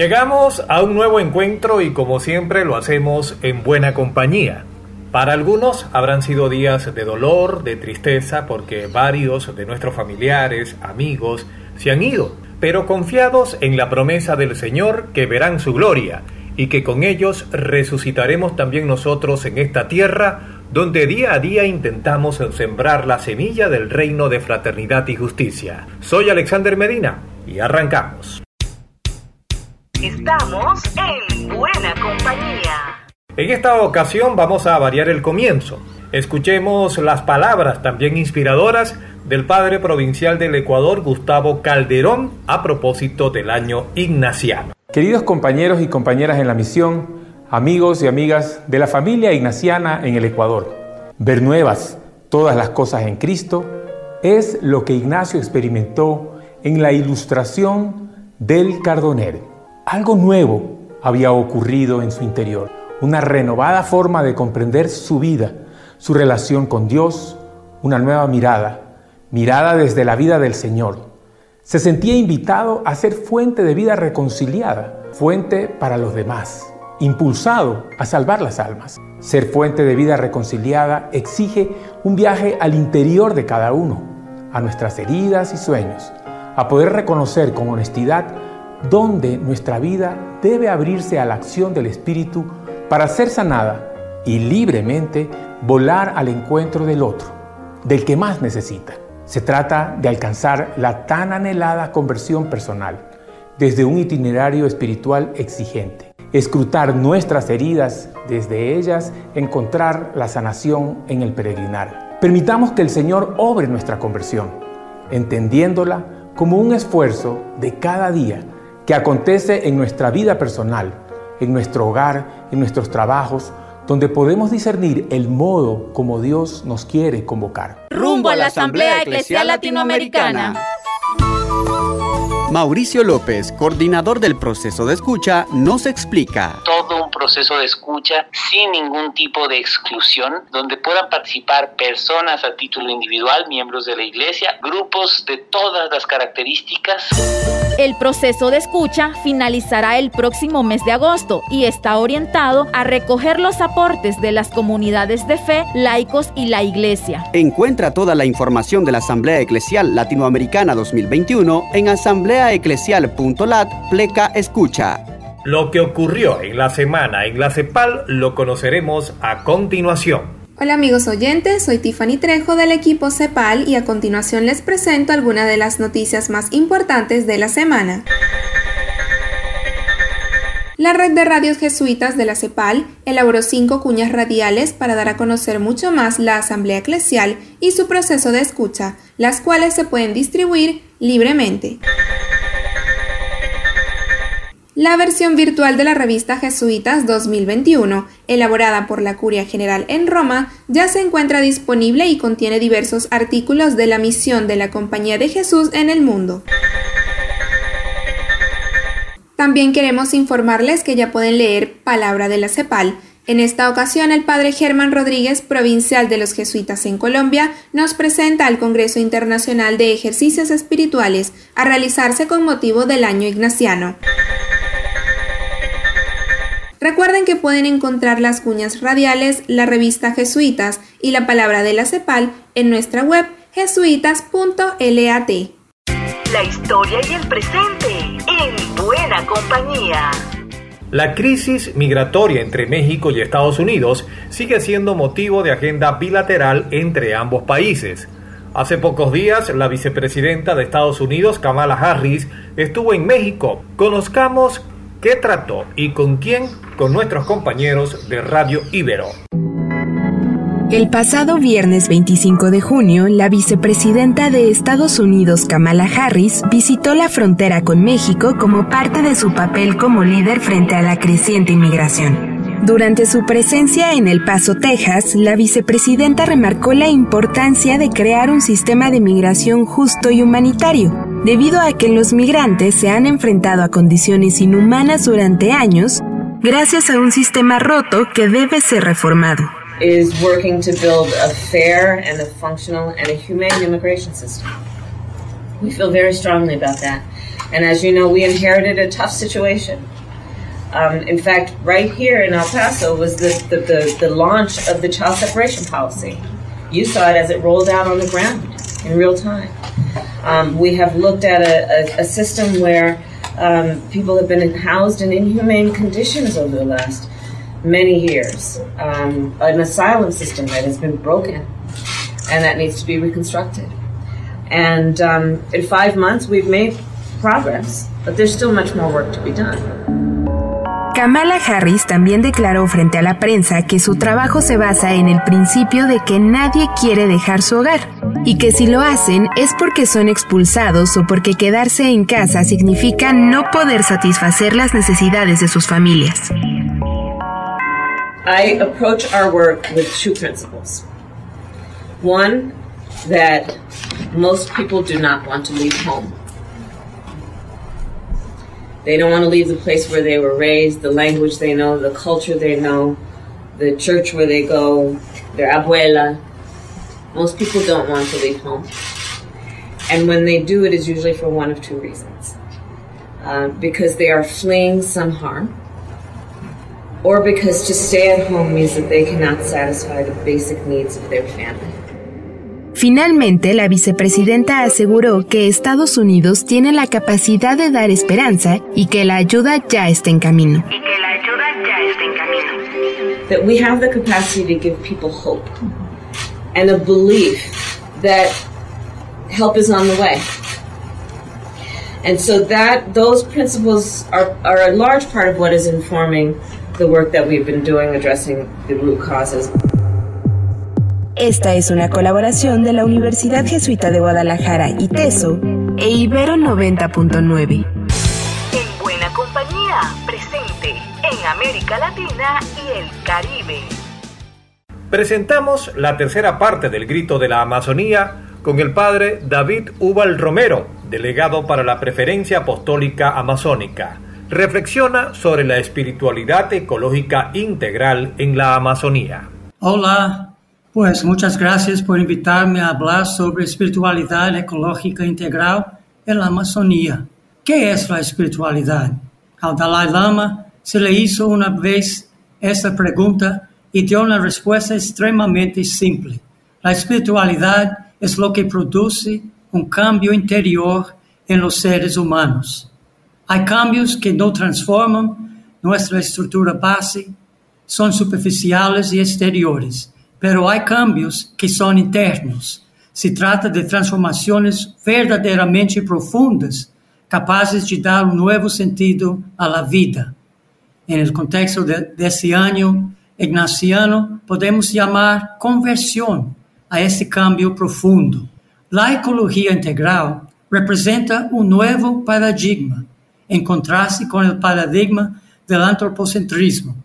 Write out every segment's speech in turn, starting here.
Llegamos a un nuevo encuentro y como siempre lo hacemos en buena compañía. Para algunos habrán sido días de dolor, de tristeza, porque varios de nuestros familiares, amigos, se han ido, pero confiados en la promesa del Señor que verán su gloria y que con ellos resucitaremos también nosotros en esta tierra donde día a día intentamos sembrar la semilla del reino de fraternidad y justicia. Soy Alexander Medina y arrancamos. Estamos en buena compañía. En esta ocasión vamos a variar el comienzo. Escuchemos las palabras también inspiradoras del padre provincial del Ecuador, Gustavo Calderón, a propósito del año ignaciano. Queridos compañeros y compañeras en la misión, amigos y amigas de la familia ignaciana en el Ecuador, ver nuevas todas las cosas en Cristo es lo que Ignacio experimentó en la ilustración del Cardoner. Algo nuevo había ocurrido en su interior, una renovada forma de comprender su vida, su relación con Dios, una nueva mirada, mirada desde la vida del Señor. Se sentía invitado a ser fuente de vida reconciliada, fuente para los demás, impulsado a salvar las almas. Ser fuente de vida reconciliada exige un viaje al interior de cada uno, a nuestras heridas y sueños, a poder reconocer con honestidad donde nuestra vida debe abrirse a la acción del Espíritu para ser sanada y libremente volar al encuentro del otro, del que más necesita. Se trata de alcanzar la tan anhelada conversión personal desde un itinerario espiritual exigente. Escrutar nuestras heridas, desde ellas encontrar la sanación en el peregrinar. Permitamos que el Señor obre nuestra conversión, entendiéndola como un esfuerzo de cada día que acontece en nuestra vida personal, en nuestro hogar, en nuestros trabajos, donde podemos discernir el modo como Dios nos quiere convocar. Rumbo a la Asamblea Eclesial Latinoamericana. Mauricio López, coordinador del proceso de escucha, nos explica. Proceso de escucha sin ningún tipo de exclusión, donde puedan participar personas a título individual, miembros de la iglesia, grupos de todas las características. El proceso de escucha finalizará el próximo mes de agosto y está orientado a recoger los aportes de las comunidades de fe, laicos y la iglesia. Encuentra toda la información de la Asamblea Eclesial Latinoamericana 2021 en Asamblea eclesial.lat pleca escucha. Lo que ocurrió en la semana en la CEPAL lo conoceremos a continuación. Hola amigos oyentes, soy Tiffany Trejo del equipo CEPAL y a continuación les presento algunas de las noticias más importantes de la semana. La red de radios jesuitas de la CEPAL elaboró cinco cuñas radiales para dar a conocer mucho más la Asamblea Eclesial y su proceso de escucha, las cuales se pueden distribuir libremente. La versión virtual de la revista Jesuitas 2021, elaborada por la Curia General en Roma, ya se encuentra disponible y contiene diversos artículos de la misión de la Compañía de Jesús en el mundo. También queremos informarles que ya pueden leer Palabra de la CEPAL. En esta ocasión, el padre Germán Rodríguez, provincial de los jesuitas en Colombia, nos presenta al Congreso Internacional de Ejercicios Espirituales a realizarse con motivo del año ignaciano. Recuerden que pueden encontrar las cuñas radiales, la revista Jesuitas y la palabra de la CEPAL en nuestra web jesuitas.lat. La historia y el presente en buena compañía. La crisis migratoria entre México y Estados Unidos sigue siendo motivo de agenda bilateral entre ambos países. Hace pocos días, la vicepresidenta de Estados Unidos, Kamala Harris, estuvo en México. Conozcamos qué trató y con quién con nuestros compañeros de Radio Ibero. El pasado viernes 25 de junio, la vicepresidenta de Estados Unidos, Kamala Harris, visitó la frontera con México como parte de su papel como líder frente a la creciente inmigración. Durante su presencia en El Paso, Texas, la vicepresidenta remarcó la importancia de crear un sistema de migración justo y humanitario, debido a que los migrantes se han enfrentado a condiciones inhumanas durante años gracias a un sistema roto que debe ser reformado. Is working to build a fair and a functional and a humane immigration system. We feel very strongly about that. And as you know, we inherited a tough situation. Um, in fact, right here in El Paso was the, the, the, the launch of the child separation policy. You saw it as it rolled out on the ground in real time. Um, we have looked at a, a, a system where um, people have been housed in inhumane conditions over the last many years. Um, an asylum system that has been broken and that needs to be reconstructed. And um, in five months, we've made progress, but there's still much more work to be done. Kamala Harris también declaró frente a la prensa que su trabajo se basa en el principio de que nadie quiere dejar su hogar y que si lo hacen es porque son expulsados o porque quedarse en casa significa no poder satisfacer las necesidades de sus familias. I approach our work with two principles. One, that most people do not want to leave home. They don't want to leave the place where they were raised, the language they know, the culture they know, the church where they go, their abuela. Most people don't want to leave home. And when they do, it is usually for one of two reasons. Uh, because they are fleeing some harm, or because to stay at home means that they cannot satisfy the basic needs of their family. Finalmente, la vicepresidenta aseguró que Estados Unidos tiene la capacidad de dar esperanza y que la ayuda ya está en camino. Y que la ayuda ya está en camino. That we have the capacity to give people hope and a belief that help is on the way. And so that those principles are, are a large part of what is informing the work that we've been doing addressing the root causes. Esta es una colaboración de la Universidad Jesuita de Guadalajara y TESO e Ibero 90.9. En buena compañía, presente en América Latina y el Caribe. Presentamos la tercera parte del Grito de la Amazonía con el padre David Ubal Romero, delegado para la Preferencia Apostólica Amazónica. Reflexiona sobre la espiritualidad ecológica integral en la Amazonía. Hola, pues muchas gracias por invitarme a hablar sobre espiritualidad ecológica integral en la Amazonía. ¿Qué es la espiritualidad? Al Dalai Lama se le hizo una vez esta pregunta y dio una respuesta extremadamente simple. La espiritualidad es lo que produce un cambio interior en los seres humanos. Hay cambios que no transforman nuestra estructura base, son superficiales y exteriores pero hay cambios que son internos. Se trata de transformaciones verdaderamente profundas, capazes de dar un nuevo sentido a la vida. En el contexto de, de ese año ignaciano, podemos llamar conversión a ese cambio profundo. La ecología integral representa un nuevo paradigma, en contraste con el paradigma del antropocentrismo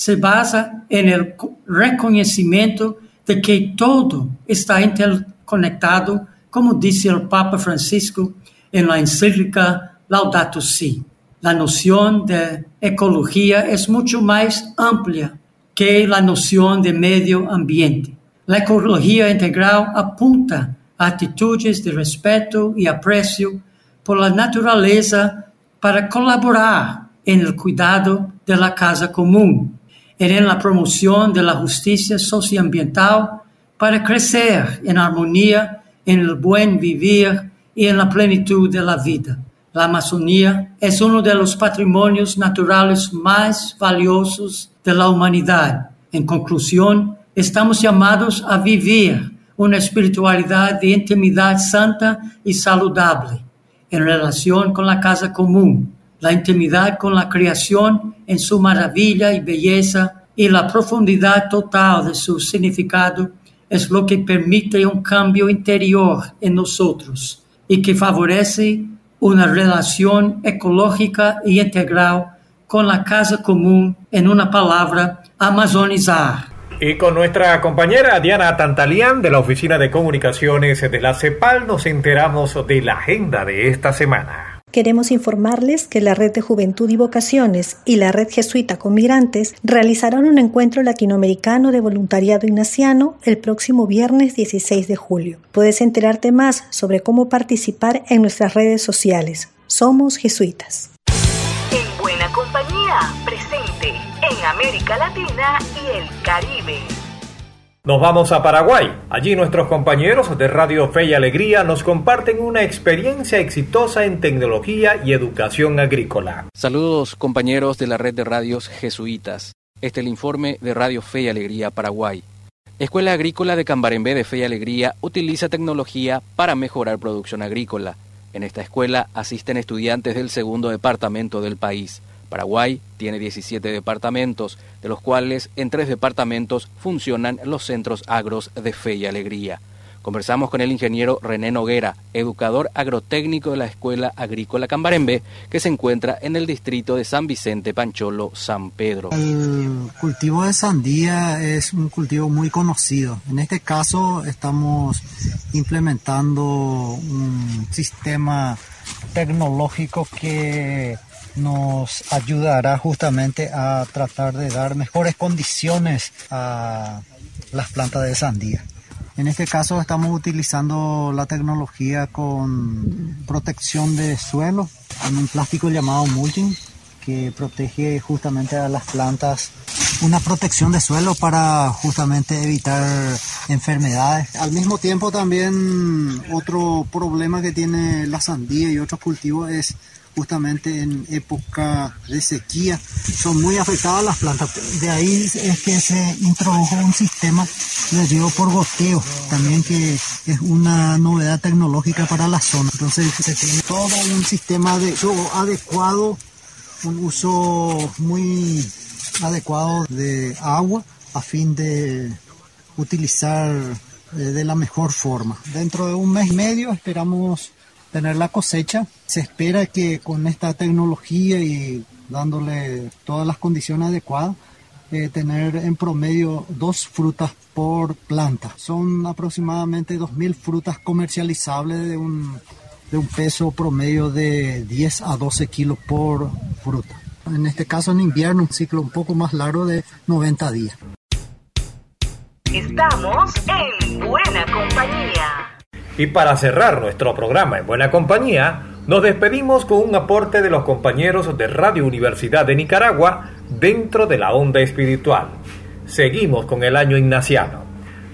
se basa en el reconocimiento de que todo está interconectado, como dice el Papa Francisco en la encíclica Laudato Si. La noción de ecología es mucho más amplia que la noción de medio ambiente. La ecología integral apunta a actitudes de respeto y aprecio por la naturaleza para colaborar en el cuidado de la casa común en la promoción de la justicia socioambiental para crecer en armonía, en el buen vivir y en la plenitud de la vida. La Amazonía es uno de los patrimonios naturales más valiosos de la humanidad. En conclusión, estamos llamados a vivir una espiritualidad de intimidad santa y saludable en relación con la casa común la intimidad con la creación en su maravilla y belleza y la profundidad total de su significado es lo que permite un cambio interior en nosotros y que favorece una relación ecológica y integral con la casa común, en una palabra, amazonizar. Y con nuestra compañera Diana Tantalián de la Oficina de Comunicaciones de la CEPAL nos enteramos de la agenda de esta semana. Queremos informarles que la Red de Juventud y Vocaciones y la Red Jesuita con Migrantes realizarán un encuentro latinoamericano de voluntariado ignaciano el próximo viernes 16 de julio. Puedes enterarte más sobre cómo participar en nuestras redes sociales. Somos jesuitas. En buena compañía, presente en América Latina y el Caribe. Nos vamos a Paraguay. Allí nuestros compañeros de Radio Fe y Alegría nos comparten una experiencia exitosa en tecnología y educación agrícola. Saludos compañeros de la red de radios jesuitas. Este es el informe de Radio Fe y Alegría Paraguay. Escuela Agrícola de Cambarembé de Fe y Alegría utiliza tecnología para mejorar producción agrícola. En esta escuela asisten estudiantes del segundo departamento del país. Paraguay tiene 17 departamentos, de los cuales en tres departamentos funcionan los centros agros de fe y alegría. Conversamos con el ingeniero René Noguera, educador agrotécnico de la Escuela Agrícola Cambarembé, que se encuentra en el distrito de San Vicente Pancholo, San Pedro. El cultivo de sandía es un cultivo muy conocido. En este caso estamos implementando un sistema tecnológico que nos ayudará justamente a tratar de dar mejores condiciones a las plantas de sandía. En este caso estamos utilizando la tecnología con protección de suelo en un plástico llamado mulching que protege justamente a las plantas una protección de suelo para justamente evitar enfermedades. Al mismo tiempo también otro problema que tiene la sandía y otros cultivos es justamente en época de sequía, son muy afectadas las plantas. De ahí es que se introdujo un sistema de riego por goteo, también que es una novedad tecnológica para la zona. Entonces se tiene todo un sistema de uso adecuado, un uso muy adecuado de agua a fin de utilizar eh, de la mejor forma. Dentro de un mes y medio esperamos tener la cosecha. Se espera que con esta tecnología y dándole todas las condiciones adecuadas, eh, tener en promedio dos frutas por planta. Son aproximadamente 2.000 frutas comercializables de un, de un peso promedio de 10 a 12 kilos por fruta. En este caso en invierno, un ciclo un poco más largo de 90 días. Estamos en buena compañía. Y para cerrar nuestro programa en buena compañía, nos despedimos con un aporte de los compañeros de Radio Universidad de Nicaragua dentro de la onda espiritual. Seguimos con el año ignaciano.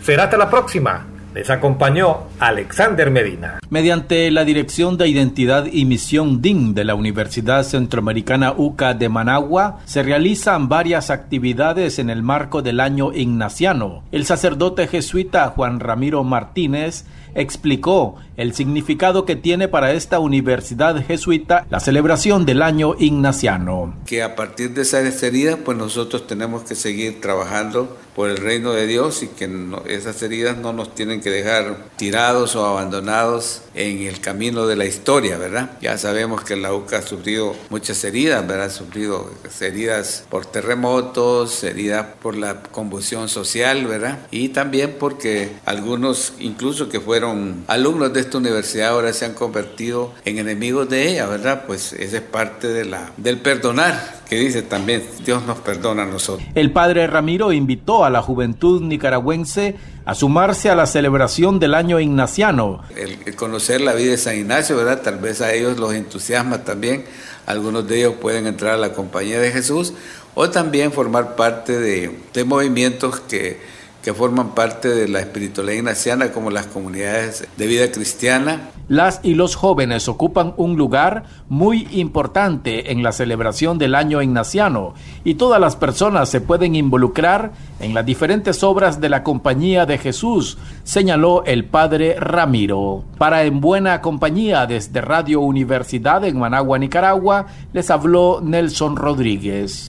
Será hasta la próxima. Les acompañó Alexander Medina. Mediante la Dirección de Identidad y Misión DIN de la Universidad Centroamericana UCA de Managua, se realizan varias actividades en el marco del año ignaciano. El sacerdote jesuita Juan Ramiro Martínez explicó el significado que tiene para esta universidad jesuita la celebración del año ignaciano. Que a partir de esas heridas, pues nosotros tenemos que seguir trabajando por el reino de Dios y que esas heridas no nos tienen que dejar tirados o abandonados en el camino de la historia, ¿verdad? Ya sabemos que la UCA ha sufrido muchas heridas, ¿verdad? Ha sufrido heridas por terremotos, heridas por la convulsión social, ¿verdad? Y también porque algunos, incluso que fueron alumnos de esta universidad, ahora se han convertido en enemigos de ella, ¿verdad? Pues esa es parte de la, del perdonar, que dice también, Dios nos perdona a nosotros. El padre Ramiro invitó a la juventud nicaragüense a sumarse a la celebración del año ignaciano. El, conocer la vida de San Ignacio, ¿verdad? Tal vez a ellos los entusiasma también. Algunos de ellos pueden entrar a la compañía de Jesús o también formar parte de, de movimientos que que forman parte de la espiritualidad ignaciana como las comunidades de vida cristiana. Las y los jóvenes ocupan un lugar muy importante en la celebración del año ignaciano y todas las personas se pueden involucrar en las diferentes obras de la Compañía de Jesús, señaló el padre Ramiro. Para En Buena Compañía desde Radio Universidad en Managua, Nicaragua, les habló Nelson Rodríguez.